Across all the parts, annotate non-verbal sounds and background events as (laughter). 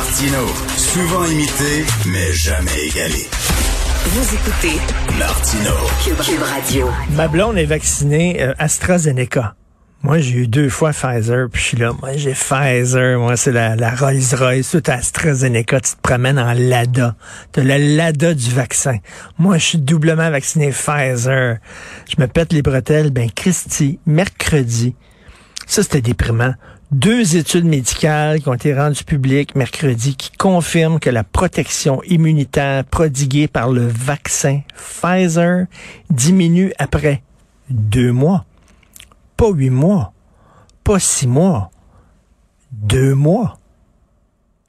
Martino, souvent imité, mais jamais égalé. Vous écoutez Martino. Cube, Radio. Ma blonde est vaccinée euh, AstraZeneca. Moi, j'ai eu deux fois Pfizer, puis je suis là, moi, j'ai Pfizer, moi, c'est la, la Rolls-Royce, tout AstraZeneca, tu te promènes en Lada. T'as le Lada du vaccin. Moi, je suis doublement vacciné Pfizer. Je me pète les bretelles, ben, Christy, mercredi, ça, c'était déprimant. Deux études médicales qui ont été rendues publiques mercredi qui confirment que la protection immunitaire prodiguée par le vaccin Pfizer diminue après deux mois. Pas huit mois. Pas six mois. Deux mois.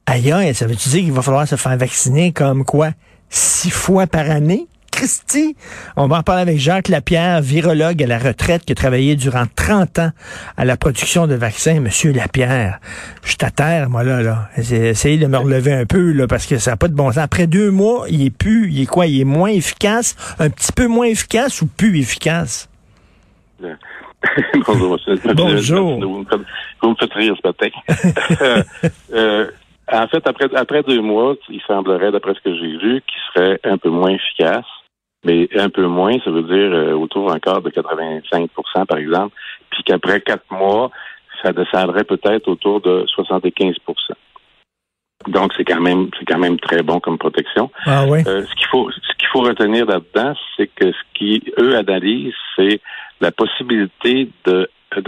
Ailleurs, ça veut-tu dire qu'il va falloir se faire vacciner comme quoi? Six fois par année? On va en parler avec Jacques Lapierre, virologue à la retraite qui a travaillé durant 30 ans à la production de vaccins. Monsieur Lapierre, je suis à terre, moi, là, là. Essayez de me relever un peu, là, parce que ça n'a pas de bon sens. Après deux mois, il est plus, il est quoi? Il est moins efficace, un petit peu moins efficace ou plus efficace? (laughs) Bonjour, monsieur. Bonjour. Vous me faites, vous me faites rire ce matin. (laughs) euh, en fait, après, après deux mois, il semblerait, d'après ce que j'ai vu, qu'il serait un peu moins efficace. Mais un peu moins, ça veut dire euh, autour encore de 85 par exemple. Puis qu'après quatre mois, ça descendrait peut-être autour de 75 donc c'est quand même c'est quand même très bon comme protection. Ah oui? Euh, ce qu'il faut ce qu'il faut retenir là-dedans, c'est que ce qui eux analysent, c'est la possibilité de, de,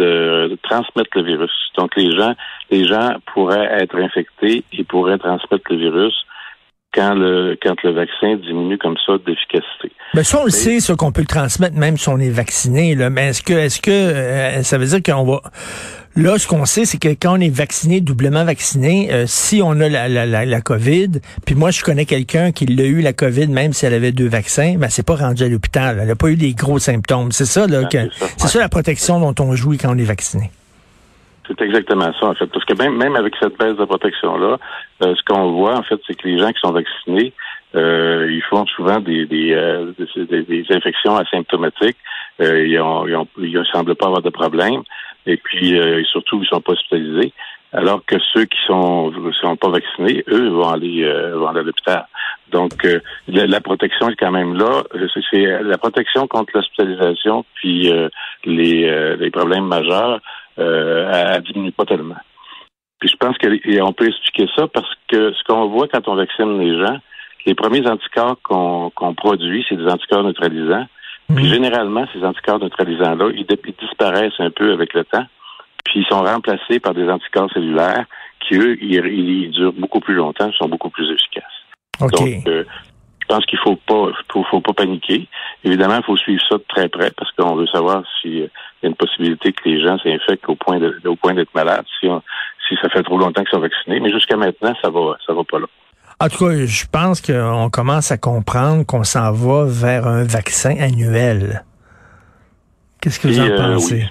de transmettre le virus. Donc les gens les gens pourraient être infectés et pourraient transmettre le virus quand le quand le vaccin diminue comme ça d'efficacité. Mais ça, on le sait, ça, qu'on peut le transmettre même si on est vacciné. Là. Mais est-ce que est-ce que euh, ça veut dire qu'on va Là, ce qu'on sait, c'est que quand on est vacciné, doublement vacciné, euh, si on a la, la, la, la, COVID, puis moi, je connais quelqu'un qui l'a eu, la COVID, même si elle avait deux vaccins, ben, c'est pas rendu à l'hôpital. Elle n'a pas eu des gros symptômes. C'est ça, là, que, c'est ça la protection dont on joue quand on est vacciné. C'est exactement ça, en fait. Parce que même, même avec cette baisse de protection-là, euh, ce qu'on voit, en fait, c'est que les gens qui sont vaccinés, euh, ils font souvent des, des, euh, des, des infections asymptomatiques. Euh, ils ne semblent pas avoir de problème. Et puis, surtout, ils sont pas hospitalisés. Alors que ceux qui sont sont pas vaccinés, eux, vont aller, vont aller à l'hôpital. Donc, la, la, protection est quand même là. C'est la protection contre l'hospitalisation, puis les, les problèmes majeurs euh, elle, diminue pas tellement. Puis je pense qu'on peut expliquer ça parce que ce qu'on voit quand on vaccine les gens, les premiers anticorps qu'on produit, c'est des anticorps neutralisants. Puis mhm. généralement, ces anticorps neutralisants-là, ils, disparaissent un peu avec le temps. Puis ils sont remplacés par des anticorps cellulaires qui, eux, ils, durent beaucoup plus longtemps, sont beaucoup plus efficaces. Donc, euh, je pense qu'il faut pas, faut, faut pas paniquer. Évidemment, il faut suivre ça de très près parce qu'on veut savoir s'il y a une possibilité que les gens s'infectent au point de, au point d'être malades, si, si ça fait trop longtemps qu'ils sont vaccinés. Mais jusqu'à maintenant, ça va, ça va pas là. En tout cas, je pense qu'on commence à comprendre qu'on s'en va vers un vaccin annuel. Qu'est-ce que vous en euh, pensez?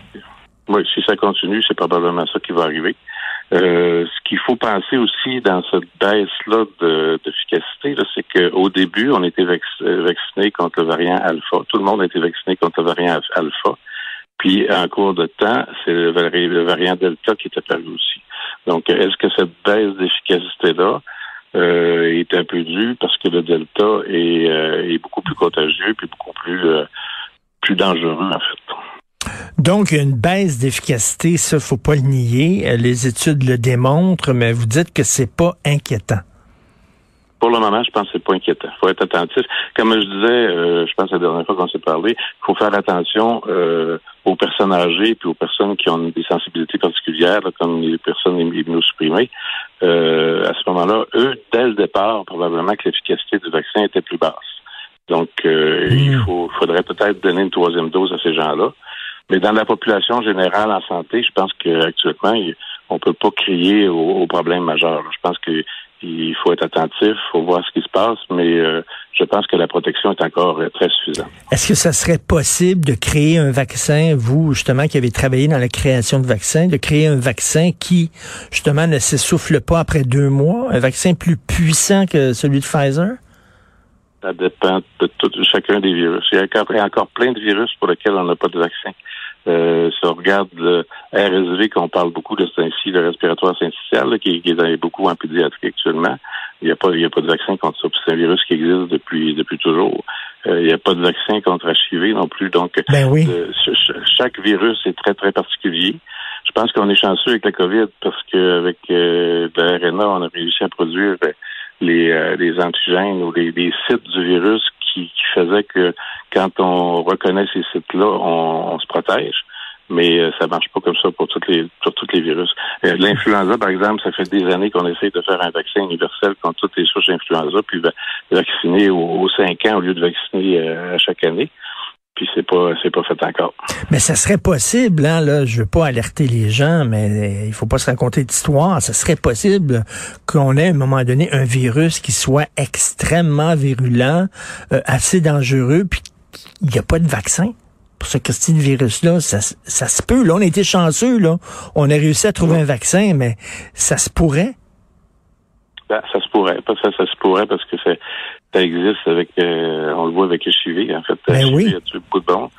oui. si ça continue, c'est probablement ça qui va arriver. Euh, ce qu'il faut penser aussi dans cette baisse-là d'efficacité, c'est qu'au début, on était vacciné contre le variant alpha. Tout le monde a été vacciné contre le variant alpha. Puis, en cours de temps, c'est le, variant delta qui est apparu aussi. Donc, est-ce que cette baisse d'efficacité-là euh, est un peu due parce que le delta est, euh, beaucoup plus contagieux puis beaucoup plus, plus dangereux, en fait? Donc, une baisse d'efficacité, ça, faut pas le nier. Euh, les études le démontrent, mais vous dites que c'est pas inquiétant. Pour le moment, je pense que c'est pas inquiétant. Il faut être attentif. Comme je disais, euh, je pense la dernière fois qu'on s'est parlé, il faut faire attention euh, aux personnes âgées puis aux personnes qui ont des sensibilités particulières, comme les personnes immunosupprimées. Euh, à ce moment-là, eux, dès le départ, probablement que l'efficacité du vaccin était plus basse. Donc, il hmm. faut, faudrait peut-être donner une troisième dose à ces gens-là. Mais dans la population générale en santé, je pense qu'actuellement, on peut pas crier au, problème majeur. Je pense qu'il faut être attentif, il faut voir ce qui se passe, mais euh, je pense que la protection est encore euh, très suffisante. Est-ce que ça serait possible de créer un vaccin, vous justement qui avez travaillé dans la création de vaccins, de créer un vaccin qui justement ne s'essouffle pas après deux mois, un vaccin plus puissant que celui de Pfizer? Ça dépend de tout, chacun des virus. Il y a encore plein de virus pour lesquels on n'a pas de vaccin. Euh, si on regarde le RSV, qu'on parle beaucoup de ce ainsi, le respiratoire syncytial, qui, qui, est beaucoup en pédiatrie actuellement, il n'y a pas, il y a pas de vaccin contre ça. C'est un virus qui existe depuis depuis toujours. Euh, il n'y a pas de vaccin contre HIV non plus. Donc, ben oui. euh, chaque virus est très très particulier. Je pense qu'on est chanceux avec la COVID parce qu'avec euh, l'RNA, on a réussi à produire les, les antigènes ou les, les sites du virus qui, qui faisait que quand on reconnaît ces sites-là, on, se protège. Mais euh, ça marche pas comme ça pour toutes les pour tous les virus. Euh, l'influenza, par exemple, ça fait des années qu'on essaie de faire un vaccin universel contre toutes les souches d'influenza, puis vacciner aux, cinq ans au lieu de vacciner euh, à chaque année puis c'est pas c'est pas fait encore. Mais ça serait possible, hein, là, je veux pas alerter les gens, mais il faut pas se raconter d'histoire. Ça serait possible qu'on ait à un moment donné un virus qui soit extrêmement virulent, euh, assez dangereux, puis il n'y a pas de vaccin pour ce de virus-là. Ça, ça se peut. Là, on a été chanceux, là. On a réussi à trouver un vaccin, mais ça se pourrait? Ben, ça se pourrait. Ça, ça se pourrait parce que ça existe avec, euh, on le voit avec HIV, en fait. Ben oui. Il y a tué beaucoup de bons.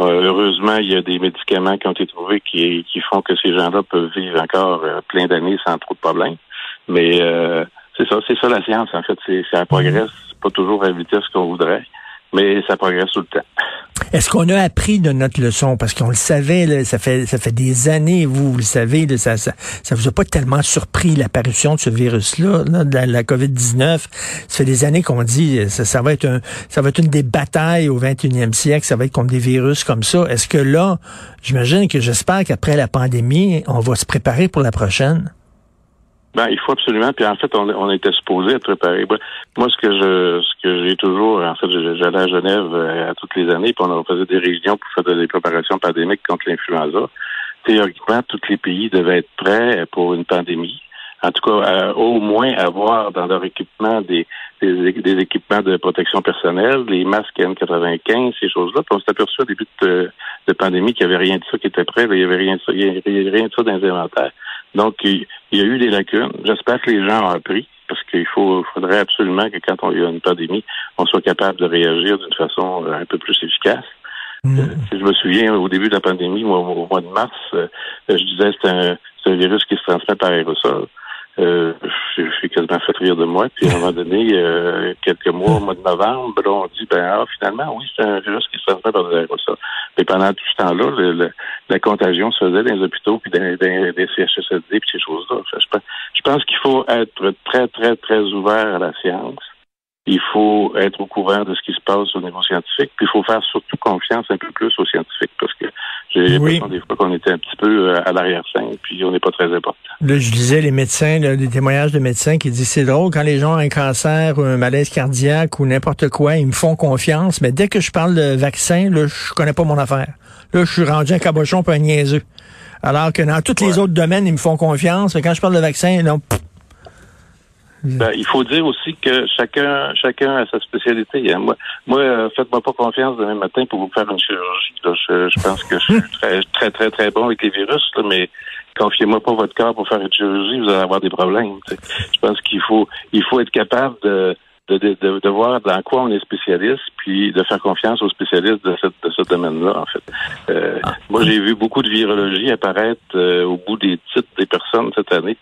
Euh, heureusement, il y a des médicaments qui ont été trouvés qui, qui font que ces gens-là peuvent vivre encore euh, plein d'années sans trop de problèmes. Mais c'est ça, c'est ça la science, en fait. C'est, ça progresse pas toujours à la vitesse qu'on voudrait, mais ça progresse tout le temps. Est-ce qu'on a appris de notre leçon? Parce qu'on le savait, ça fait ça fait des années, vous, le savez, ça, ça, ça vous a pas tellement surpris l'apparition de ce virus-là, de la, COVID-19. Ça fait des années qu'on dit ça, ça va être un ça va être une des batailles au 21e siècle, ça va être contre des virus comme ça. Est-ce que là, j'imagine que j'espère qu'après la pandémie, on va se préparer pour la prochaine? Ben, il faut absolument. Puis en fait, on, on était supposé être préparé. Moi, ce que je ce que j'ai toujours, en fait, j'allais à Genève euh, à toutes les années, puis on faisait des réunions pour faire des préparations pandémiques contre l'influenza. Théoriquement, tous les pays devaient être prêts pour une pandémie. En tout cas, au moins avoir dans leur équipement des, des, des, équipements de protection personnelle, les masques N95, ces choses-là. Puis on s'est aperçu au début de, de pandémie qu'il n'y avait rien de ça qui était prêt. Il n'y avait rien de ça, il y avait rien de ça dans les inventaires. Donc, il y a eu des lacunes. J'espère que les gens ont appris, parce qu'il faut, faudrait absolument que quand on y a une pandémie, on soit capable de réagir d'une façon euh, un peu plus efficace. Mmh. Euh, je me souviens, au début de la pandémie, au mois de mars, euh, je disais que c'est un, un, virus qui se transmet par aérosol. Euh, je suis quasiment fait rire de moi. Puis à un moment donné, euh, quelques mois, au mois de novembre, on dit ben ah, finalement, oui, c'est un virus qui se transmet par des aérosols. Mais pendant tout ce temps-là, la contagion se faisait dans les hôpitaux, puis dans, les CHSLD, puis ces choses-là. je pense qu'il faut être très, très, très ouvert à la science il faut être au courant de ce qui se passe au niveau scientifique, puis il faut faire surtout confiance un peu plus aux scientifiques, parce que j'ai l'impression des fois qu'on était un petit peu euh, à l'arrière-scène, puis on n'est pas très important. Là, je disais les médecins, là, des témoignages de médecins qui disent c'est drôle quand les gens ont un cancer ou un malaise cardiaque ou n'importe quoi, ils me font confiance, mais dès que je parle de vaccin, là, je connais pas mon affaire. Là, je suis rendu un cabochon pas un niaiseux. Alors que dans tous les autres domaines, ils me font confiance. Mais quand je parle de vaccin, non, ben, il faut dire aussi que chacun chacun a sa spécialité. Hein. Moi, moi euh, faites-moi pas confiance demain matin pour vous faire une chirurgie. Je, pense que je suis (laughs) très, très, très, très bon avec les virus, mais confiez-moi pas votre corps pour faire une chirurgie, vous allez avoir des problèmes. Je pense qu'il faut il faut être capable de de, de, de, voir dans quoi on est spécialiste, puis de faire confiance aux spécialistes de, cette, de ce domaine-là, en fait. Euh, ah. Moi, j'ai vu beaucoup de virologie apparaître euh, au bout des titres des personnes cette année.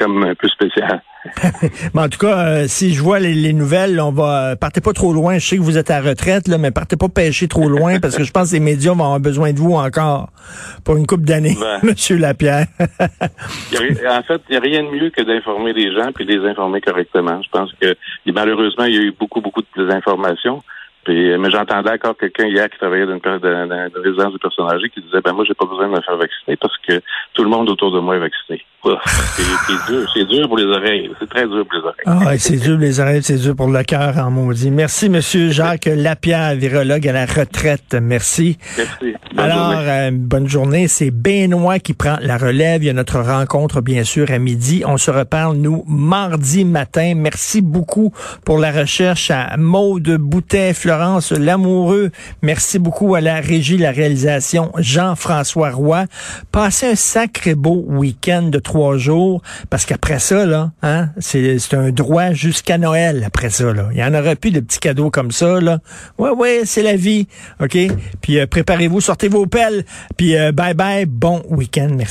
Comme un peu spécial. (laughs) mais en tout cas, euh, si je vois les, nouvelles, on va partez pas trop loin. Je sais que vous êtes à retraite, là, mais partez pas pêcher trop loin parce que je pense que les médias vont avoir besoin de vous encore pour une coupe d'années, ben. (laughs) Monsieur Lapierre. en fait, il n'y a rien de mieux que d'informer les gens puis les informer correctement. Je pense que malheureusement, il y a eu beaucoup, beaucoup de désinformation. Puis, mais j'entendais encore quelqu'un hier qui travaillait dans une, résidence de personnes âgées qui disait ben moi j'ai pas besoin de me faire vacciner parce que tout le monde autour de moi est vacciné. C'est dur, c'est dur pour les oreilles. C'est très dur pour les oreilles. Ah, c'est dur pour les oreilles, c'est dur pour le cœur en maudit. Merci, Monsieur Jacques Lapierre, virologue à la retraite. Merci. Merci. Alors, euh, bonne journée. C'est Benoît qui prend la relève. Il y a notre rencontre, bien sûr, à midi. On se reparle, nous, mardi matin. Merci beaucoup pour la recherche à Maude Boutet, Lamoureux. Merci beaucoup à la régie, la réalisation, Jean-François Roy. Passez un sacré beau week-end de trois jours, parce qu'après ça, là, hein, c'est un droit jusqu'à Noël après ça. Là. Il y en aura plus de petits cadeaux comme ça. Là. Ouais, ouais, c'est la vie. OK? Puis euh, préparez-vous, sortez vos pelles. Puis euh, bye bye, bon week-end. Merci.